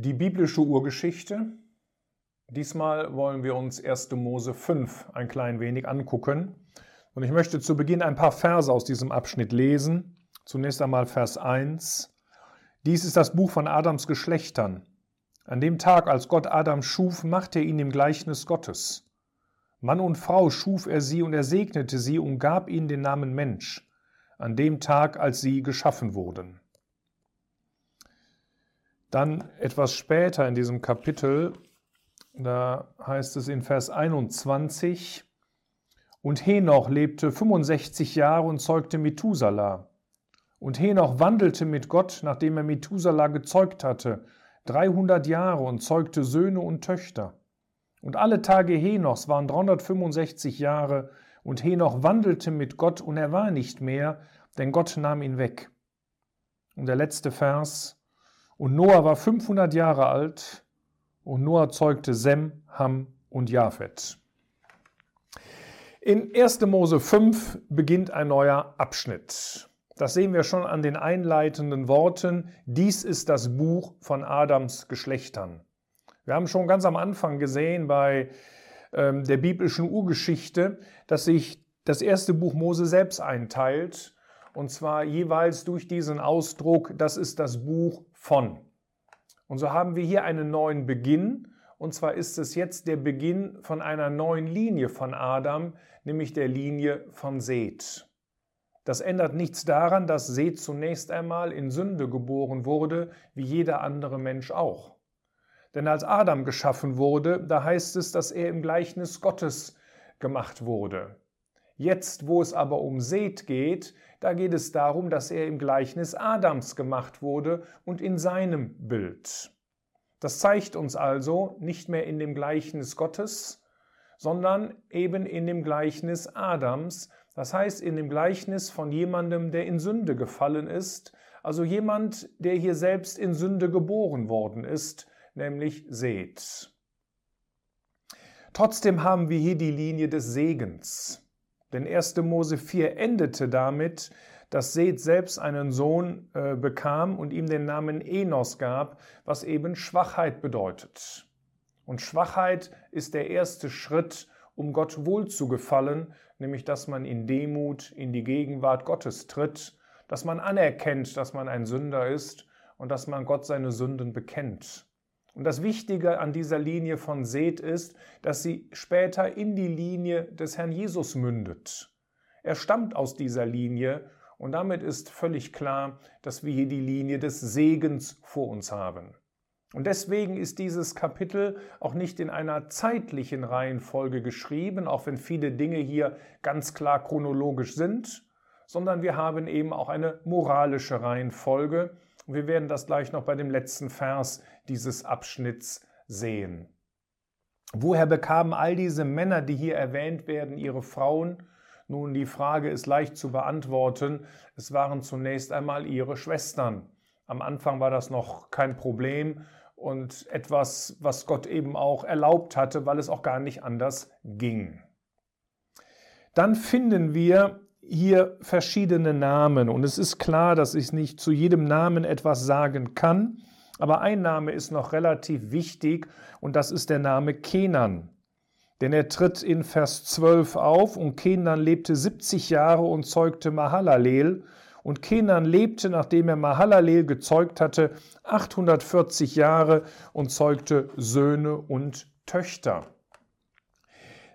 Die biblische Urgeschichte. Diesmal wollen wir uns 1. Mose 5 ein klein wenig angucken. Und ich möchte zu Beginn ein paar Verse aus diesem Abschnitt lesen. Zunächst einmal Vers 1. Dies ist das Buch von Adams Geschlechtern. An dem Tag, als Gott Adam schuf, machte er ihn im Gleichnis Gottes. Mann und Frau schuf er sie und er segnete sie und gab ihnen den Namen Mensch, an dem Tag, als sie geschaffen wurden. Dann etwas später in diesem Kapitel, da heißt es in Vers 21, und Henoch lebte 65 Jahre und zeugte Methuselah. Und Henoch wandelte mit Gott, nachdem er Methuselah gezeugt hatte, 300 Jahre und zeugte Söhne und Töchter. Und alle Tage Henochs waren 365 Jahre, und Henoch wandelte mit Gott, und er war nicht mehr, denn Gott nahm ihn weg. Und der letzte Vers, und Noah war 500 Jahre alt und Noah zeugte Sem, Ham und Japhet. In 1. Mose 5 beginnt ein neuer Abschnitt. Das sehen wir schon an den einleitenden Worten. Dies ist das Buch von Adams Geschlechtern. Wir haben schon ganz am Anfang gesehen bei ähm, der biblischen Urgeschichte, dass sich das erste Buch Mose selbst einteilt und zwar jeweils durch diesen Ausdruck, das ist das Buch von. Und so haben wir hier einen neuen Beginn, und zwar ist es jetzt der Beginn von einer neuen Linie von Adam, nämlich der Linie von Seth. Das ändert nichts daran, dass Seth zunächst einmal in Sünde geboren wurde, wie jeder andere Mensch auch. Denn als Adam geschaffen wurde, da heißt es, dass er im Gleichnis Gottes gemacht wurde. Jetzt, wo es aber um Seth geht, da geht es darum, dass er im Gleichnis Adams gemacht wurde und in seinem Bild. Das zeigt uns also nicht mehr in dem Gleichnis Gottes, sondern eben in dem Gleichnis Adams, das heißt in dem Gleichnis von jemandem, der in Sünde gefallen ist, also jemand, der hier selbst in Sünde geboren worden ist, nämlich Seth. Trotzdem haben wir hier die Linie des Segens. Denn 1. Mose 4 endete damit, dass Seth selbst einen Sohn äh, bekam und ihm den Namen Enos gab, was eben Schwachheit bedeutet. Und Schwachheit ist der erste Schritt, um Gott wohlzugefallen, nämlich dass man in Demut in die Gegenwart Gottes tritt, dass man anerkennt, dass man ein Sünder ist und dass man Gott seine Sünden bekennt. Und das Wichtige an dieser Linie von Seth ist, dass sie später in die Linie des Herrn Jesus mündet. Er stammt aus dieser Linie und damit ist völlig klar, dass wir hier die Linie des Segens vor uns haben. Und deswegen ist dieses Kapitel auch nicht in einer zeitlichen Reihenfolge geschrieben, auch wenn viele Dinge hier ganz klar chronologisch sind, sondern wir haben eben auch eine moralische Reihenfolge, und wir werden das gleich noch bei dem letzten Vers dieses Abschnitts sehen. Woher bekamen all diese Männer, die hier erwähnt werden, ihre Frauen? Nun, die Frage ist leicht zu beantworten. Es waren zunächst einmal ihre Schwestern. Am Anfang war das noch kein Problem und etwas, was Gott eben auch erlaubt hatte, weil es auch gar nicht anders ging. Dann finden wir hier verschiedene Namen und es ist klar, dass ich nicht zu jedem Namen etwas sagen kann, aber ein Name ist noch relativ wichtig und das ist der Name Kenan. Denn er tritt in Vers 12 auf und Kenan lebte 70 Jahre und zeugte Mahalalel. Und Kenan lebte, nachdem er Mahalalel gezeugt hatte, 840 Jahre und zeugte Söhne und Töchter.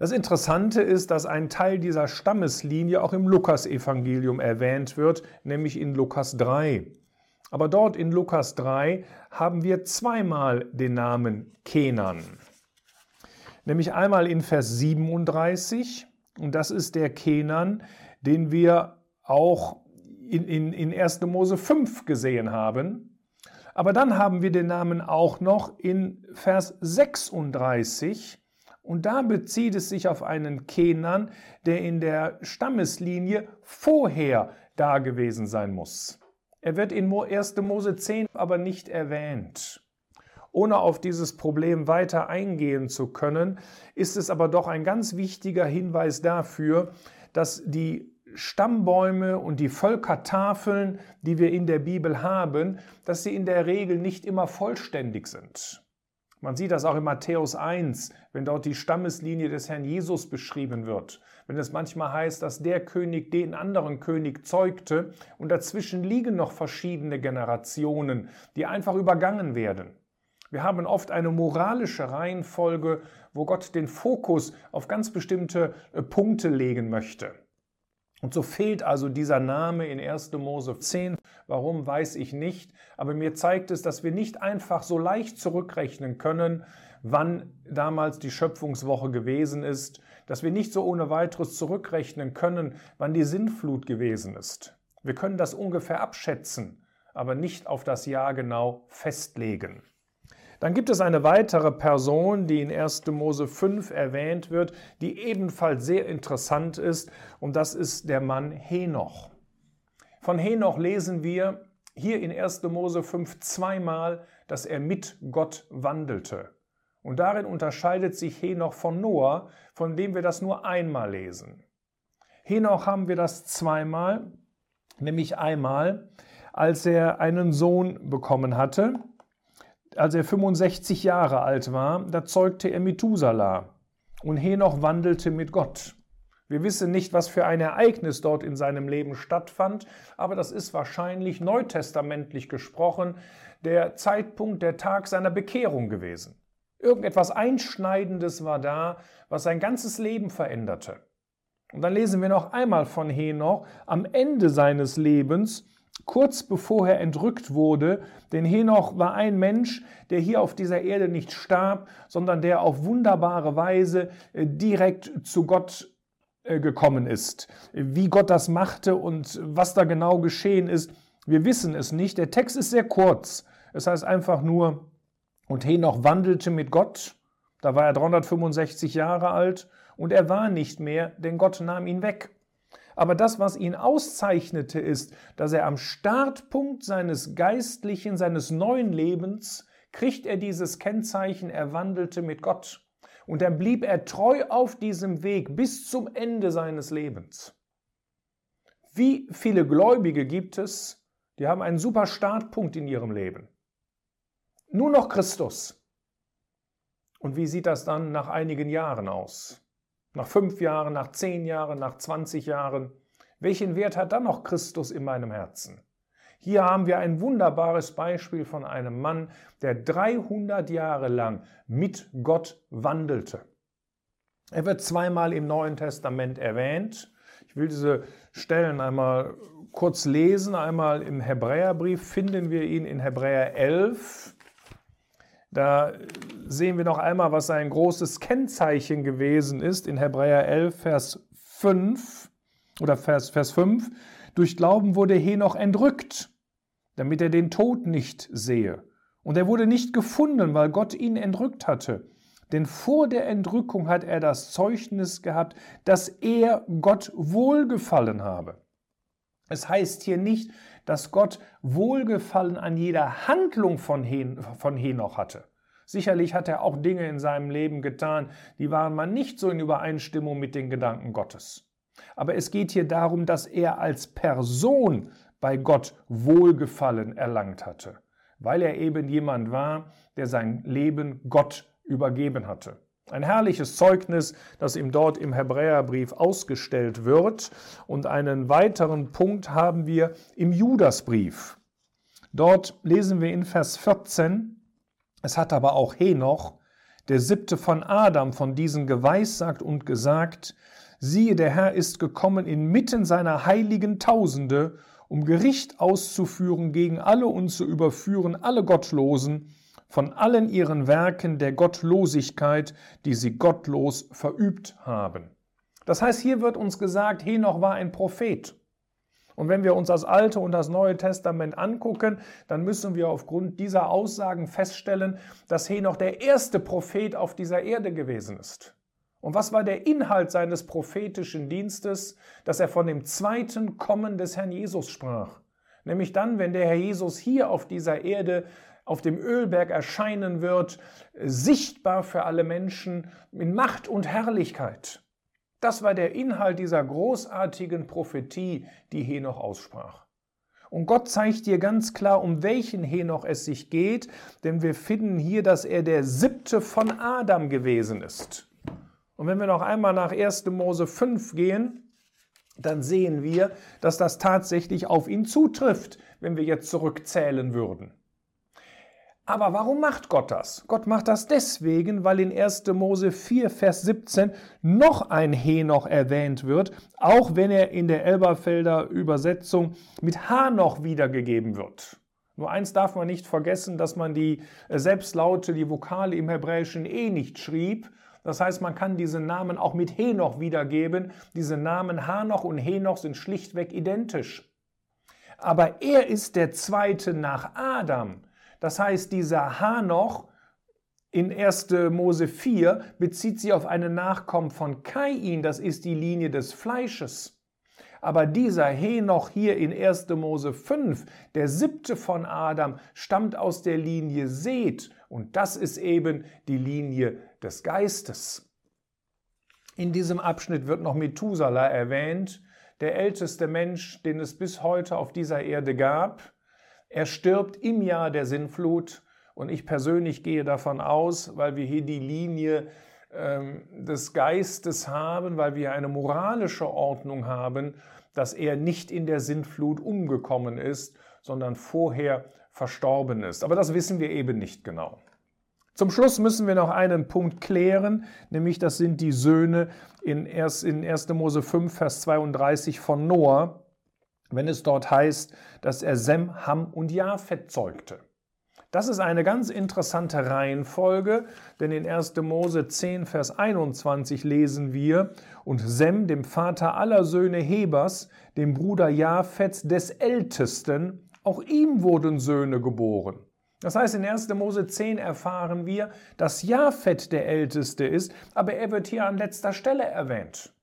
Das Interessante ist, dass ein Teil dieser Stammeslinie auch im Lukasevangelium erwähnt wird, nämlich in Lukas 3. Aber dort in Lukas 3 haben wir zweimal den Namen Kenan. Nämlich einmal in Vers 37, und das ist der Kenan, den wir auch in, in, in 1. Mose 5 gesehen haben. Aber dann haben wir den Namen auch noch in Vers 36 und da bezieht es sich auf einen Kenan, der in der Stammeslinie vorher da gewesen sein muss. Er wird in 1. Mose 10 aber nicht erwähnt. Ohne auf dieses Problem weiter eingehen zu können, ist es aber doch ein ganz wichtiger Hinweis dafür, dass die Stammbäume und die Völkertafeln, die wir in der Bibel haben, dass sie in der Regel nicht immer vollständig sind. Man sieht das auch in Matthäus 1, wenn dort die Stammeslinie des Herrn Jesus beschrieben wird. Wenn es manchmal heißt, dass der König den anderen König zeugte und dazwischen liegen noch verschiedene Generationen, die einfach übergangen werden. Wir haben oft eine moralische Reihenfolge, wo Gott den Fokus auf ganz bestimmte äh, Punkte legen möchte. Und so fehlt also dieser Name in 1. Mose 10. Warum weiß ich nicht. Aber mir zeigt es, dass wir nicht einfach so leicht zurückrechnen können, wann damals die Schöpfungswoche gewesen ist, dass wir nicht so ohne weiteres zurückrechnen können, wann die Sintflut gewesen ist. Wir können das ungefähr abschätzen, aber nicht auf das Jahr genau festlegen. Dann gibt es eine weitere Person, die in 1. Mose 5 erwähnt wird, die ebenfalls sehr interessant ist, und das ist der Mann Henoch. Von Henoch lesen wir hier in 1. Mose 5 zweimal, dass er mit Gott wandelte. Und darin unterscheidet sich Henoch von Noah, von dem wir das nur einmal lesen. Henoch haben wir das zweimal, nämlich einmal, als er einen Sohn bekommen hatte als er 65 Jahre alt war, da zeugte er Methuselah und Henoch wandelte mit Gott. Wir wissen nicht, was für ein Ereignis dort in seinem Leben stattfand, aber das ist wahrscheinlich neutestamentlich gesprochen der Zeitpunkt, der Tag seiner Bekehrung gewesen. Irgendetwas Einschneidendes war da, was sein ganzes Leben veränderte. Und dann lesen wir noch einmal von Henoch am Ende seines Lebens, kurz bevor er entrückt wurde, denn Henoch war ein Mensch, der hier auf dieser Erde nicht starb, sondern der auf wunderbare Weise äh, direkt zu Gott äh, gekommen ist. Wie Gott das machte und was da genau geschehen ist, wir wissen es nicht. Der Text ist sehr kurz. Es heißt einfach nur, und Henoch wandelte mit Gott, da war er 365 Jahre alt, und er war nicht mehr, denn Gott nahm ihn weg. Aber das, was ihn auszeichnete, ist, dass er am Startpunkt seines geistlichen, seines neuen Lebens, kriegt er dieses Kennzeichen, er wandelte mit Gott. Und dann blieb er treu auf diesem Weg bis zum Ende seines Lebens. Wie viele Gläubige gibt es, die haben einen super Startpunkt in ihrem Leben? Nur noch Christus. Und wie sieht das dann nach einigen Jahren aus? Nach fünf Jahren, nach zehn Jahren, nach 20 Jahren. Welchen Wert hat dann noch Christus in meinem Herzen? Hier haben wir ein wunderbares Beispiel von einem Mann, der 300 Jahre lang mit Gott wandelte. Er wird zweimal im Neuen Testament erwähnt. Ich will diese Stellen einmal kurz lesen. Einmal im Hebräerbrief finden wir ihn in Hebräer 11. Da sehen wir noch einmal, was sein großes Kennzeichen gewesen ist in Hebräer 11, Vers 5 oder Vers, Vers 5. Durch Glauben wurde Henoch entrückt, damit er den Tod nicht sehe. Und er wurde nicht gefunden, weil Gott ihn entrückt hatte. Denn vor der Entrückung hat er das Zeugnis gehabt, dass er Gott wohlgefallen habe. Es heißt hier nicht, dass Gott Wohlgefallen an jeder Handlung von, Hen von Henoch hatte. Sicherlich hat er auch Dinge in seinem Leben getan, die waren mal nicht so in Übereinstimmung mit den Gedanken Gottes. Aber es geht hier darum, dass er als Person bei Gott Wohlgefallen erlangt hatte, weil er eben jemand war, der sein Leben Gott übergeben hatte. Ein herrliches Zeugnis, das ihm dort im Hebräerbrief ausgestellt wird. Und einen weiteren Punkt haben wir im Judasbrief. Dort lesen wir in Vers 14, es hat aber auch Henoch, der siebte von Adam, von diesen geweissagt und gesagt, siehe, der Herr ist gekommen inmitten seiner heiligen Tausende, um Gericht auszuführen gegen alle und zu überführen alle Gottlosen, von allen ihren Werken der Gottlosigkeit, die sie gottlos verübt haben. Das heißt, hier wird uns gesagt, Henoch war ein Prophet. Und wenn wir uns das Alte und das Neue Testament angucken, dann müssen wir aufgrund dieser Aussagen feststellen, dass Henoch der erste Prophet auf dieser Erde gewesen ist. Und was war der Inhalt seines prophetischen Dienstes? Dass er von dem zweiten Kommen des Herrn Jesus sprach. Nämlich dann, wenn der Herr Jesus hier auf dieser Erde auf dem Ölberg erscheinen wird, sichtbar für alle Menschen in Macht und Herrlichkeit. Das war der Inhalt dieser großartigen Prophetie, die Henoch aussprach. Und Gott zeigt dir ganz klar, um welchen Henoch es sich geht, denn wir finden hier, dass er der siebte von Adam gewesen ist. Und wenn wir noch einmal nach 1. Mose 5 gehen, dann sehen wir, dass das tatsächlich auf ihn zutrifft, wenn wir jetzt zurückzählen würden. Aber warum macht Gott das? Gott macht das deswegen, weil in 1. Mose 4, Vers 17 noch ein Henoch erwähnt wird, auch wenn er in der Elberfelder Übersetzung mit Hanoch wiedergegeben wird. Nur eins darf man nicht vergessen, dass man die äh, Selbstlaute, die Vokale im Hebräischen eh nicht schrieb. Das heißt, man kann diese Namen auch mit Henoch wiedergeben. Diese Namen Hanoch und Henoch sind schlichtweg identisch. Aber er ist der zweite nach Adam. Das heißt, dieser Hanoch in 1. Mose 4 bezieht sich auf einen Nachkommen von Kain, das ist die Linie des Fleisches. Aber dieser Henoch hier in 1. Mose 5, der siebte von Adam, stammt aus der Linie Seth und das ist eben die Linie des Geistes. In diesem Abschnitt wird noch Methuselah erwähnt, der älteste Mensch, den es bis heute auf dieser Erde gab. Er stirbt im Jahr der Sinnflut und ich persönlich gehe davon aus, weil wir hier die Linie ähm, des Geistes haben, weil wir eine moralische Ordnung haben, dass er nicht in der Sintflut umgekommen ist, sondern vorher verstorben ist. Aber das wissen wir eben nicht genau. Zum Schluss müssen wir noch einen Punkt klären, nämlich das sind die Söhne in 1. Mose 5, Vers 32 von Noah wenn es dort heißt, dass er Sem, Ham und Japhet zeugte. Das ist eine ganz interessante Reihenfolge, denn in 1. Mose 10, Vers 21 lesen wir, und Sem, dem Vater aller Söhne Hebers, dem Bruder Japhets des Ältesten, auch ihm wurden Söhne geboren. Das heißt, in 1. Mose 10 erfahren wir, dass Japhet der Älteste ist, aber er wird hier an letzter Stelle erwähnt.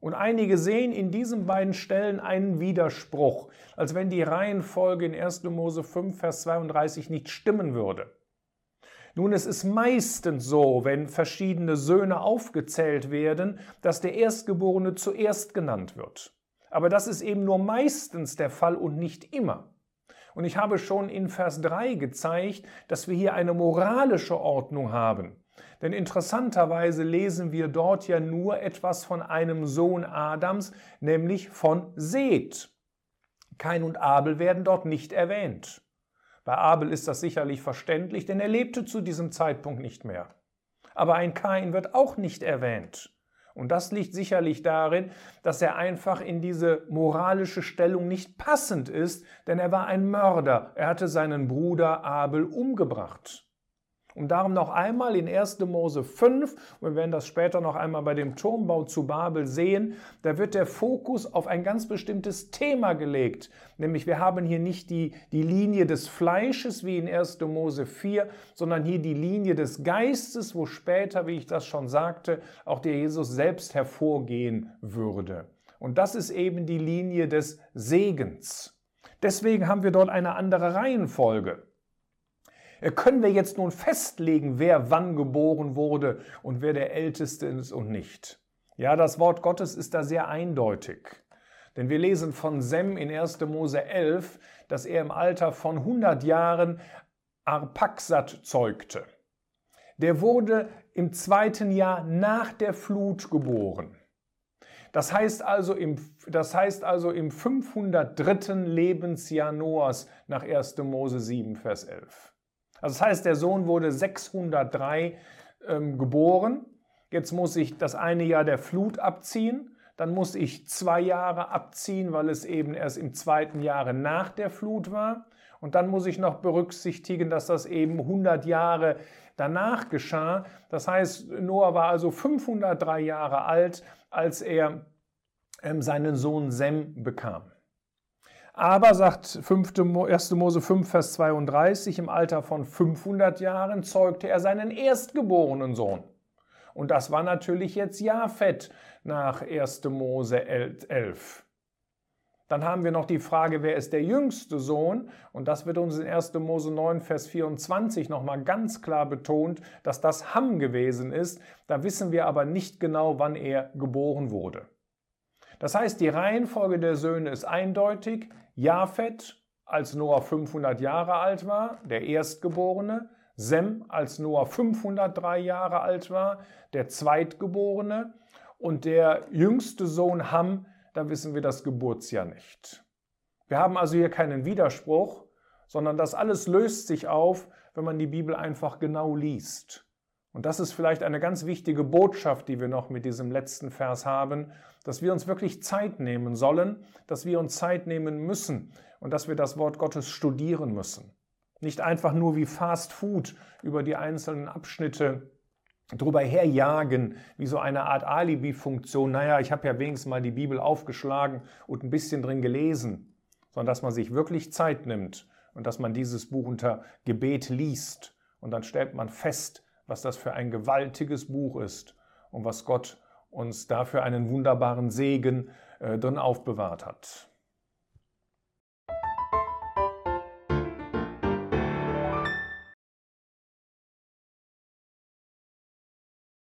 Und einige sehen in diesen beiden Stellen einen Widerspruch, als wenn die Reihenfolge in 1. Mose 5, Vers 32 nicht stimmen würde. Nun, es ist meistens so, wenn verschiedene Söhne aufgezählt werden, dass der Erstgeborene zuerst genannt wird. Aber das ist eben nur meistens der Fall und nicht immer. Und ich habe schon in Vers 3 gezeigt, dass wir hier eine moralische Ordnung haben. Denn interessanterweise lesen wir dort ja nur etwas von einem Sohn Adams, nämlich von Seth. Kain und Abel werden dort nicht erwähnt. Bei Abel ist das sicherlich verständlich, denn er lebte zu diesem Zeitpunkt nicht mehr. Aber ein Kain wird auch nicht erwähnt. Und das liegt sicherlich darin, dass er einfach in diese moralische Stellung nicht passend ist, denn er war ein Mörder. Er hatte seinen Bruder Abel umgebracht. Und darum noch einmal in 1. Mose 5, und wir werden das später noch einmal bei dem Turmbau zu Babel sehen, da wird der Fokus auf ein ganz bestimmtes Thema gelegt. Nämlich wir haben hier nicht die, die Linie des Fleisches wie in 1. Mose 4, sondern hier die Linie des Geistes, wo später, wie ich das schon sagte, auch der Jesus selbst hervorgehen würde. Und das ist eben die Linie des Segens. Deswegen haben wir dort eine andere Reihenfolge. Äh, können wir jetzt nun festlegen, wer wann geboren wurde und wer der Älteste ist und nicht? Ja, das Wort Gottes ist da sehr eindeutig. Denn wir lesen von Sem in 1. Mose 11, dass er im Alter von 100 Jahren Arpaxat zeugte. Der wurde im zweiten Jahr nach der Flut geboren. Das heißt also im, das heißt also im 503. Lebensjahr Noahs nach 1. Mose 7, Vers 11. Also das heißt, der Sohn wurde 603 ähm, geboren. Jetzt muss ich das eine Jahr der Flut abziehen. Dann muss ich zwei Jahre abziehen, weil es eben erst im zweiten Jahre nach der Flut war. Und dann muss ich noch berücksichtigen, dass das eben 100 Jahre danach geschah. Das heißt, Noah war also 503 Jahre alt, als er ähm, seinen Sohn Sem bekam. Aber, sagt 1. Mose 5, Vers 32, im Alter von 500 Jahren zeugte er seinen erstgeborenen Sohn. Und das war natürlich jetzt Japhet nach 1. Mose 11. Dann haben wir noch die Frage, wer ist der jüngste Sohn? Und das wird uns in 1. Mose 9, Vers 24 nochmal ganz klar betont, dass das Ham gewesen ist. Da wissen wir aber nicht genau, wann er geboren wurde. Das heißt, die Reihenfolge der Söhne ist eindeutig. Japhet, als Noah 500 Jahre alt war, der Erstgeborene. Sem, als Noah 503 Jahre alt war, der Zweitgeborene. Und der jüngste Sohn Ham, da wissen wir das Geburtsjahr nicht. Wir haben also hier keinen Widerspruch, sondern das alles löst sich auf, wenn man die Bibel einfach genau liest. Und das ist vielleicht eine ganz wichtige Botschaft, die wir noch mit diesem letzten Vers haben, dass wir uns wirklich Zeit nehmen sollen, dass wir uns Zeit nehmen müssen und dass wir das Wort Gottes studieren müssen. Nicht einfach nur wie Fast Food über die einzelnen Abschnitte drüber herjagen, wie so eine Art Alibi-Funktion. Naja, ich habe ja wenigstens mal die Bibel aufgeschlagen und ein bisschen drin gelesen, sondern dass man sich wirklich Zeit nimmt und dass man dieses Buch unter Gebet liest. Und dann stellt man fest, was das für ein gewaltiges Buch ist und was Gott uns dafür einen wunderbaren Segen äh, drin aufbewahrt hat.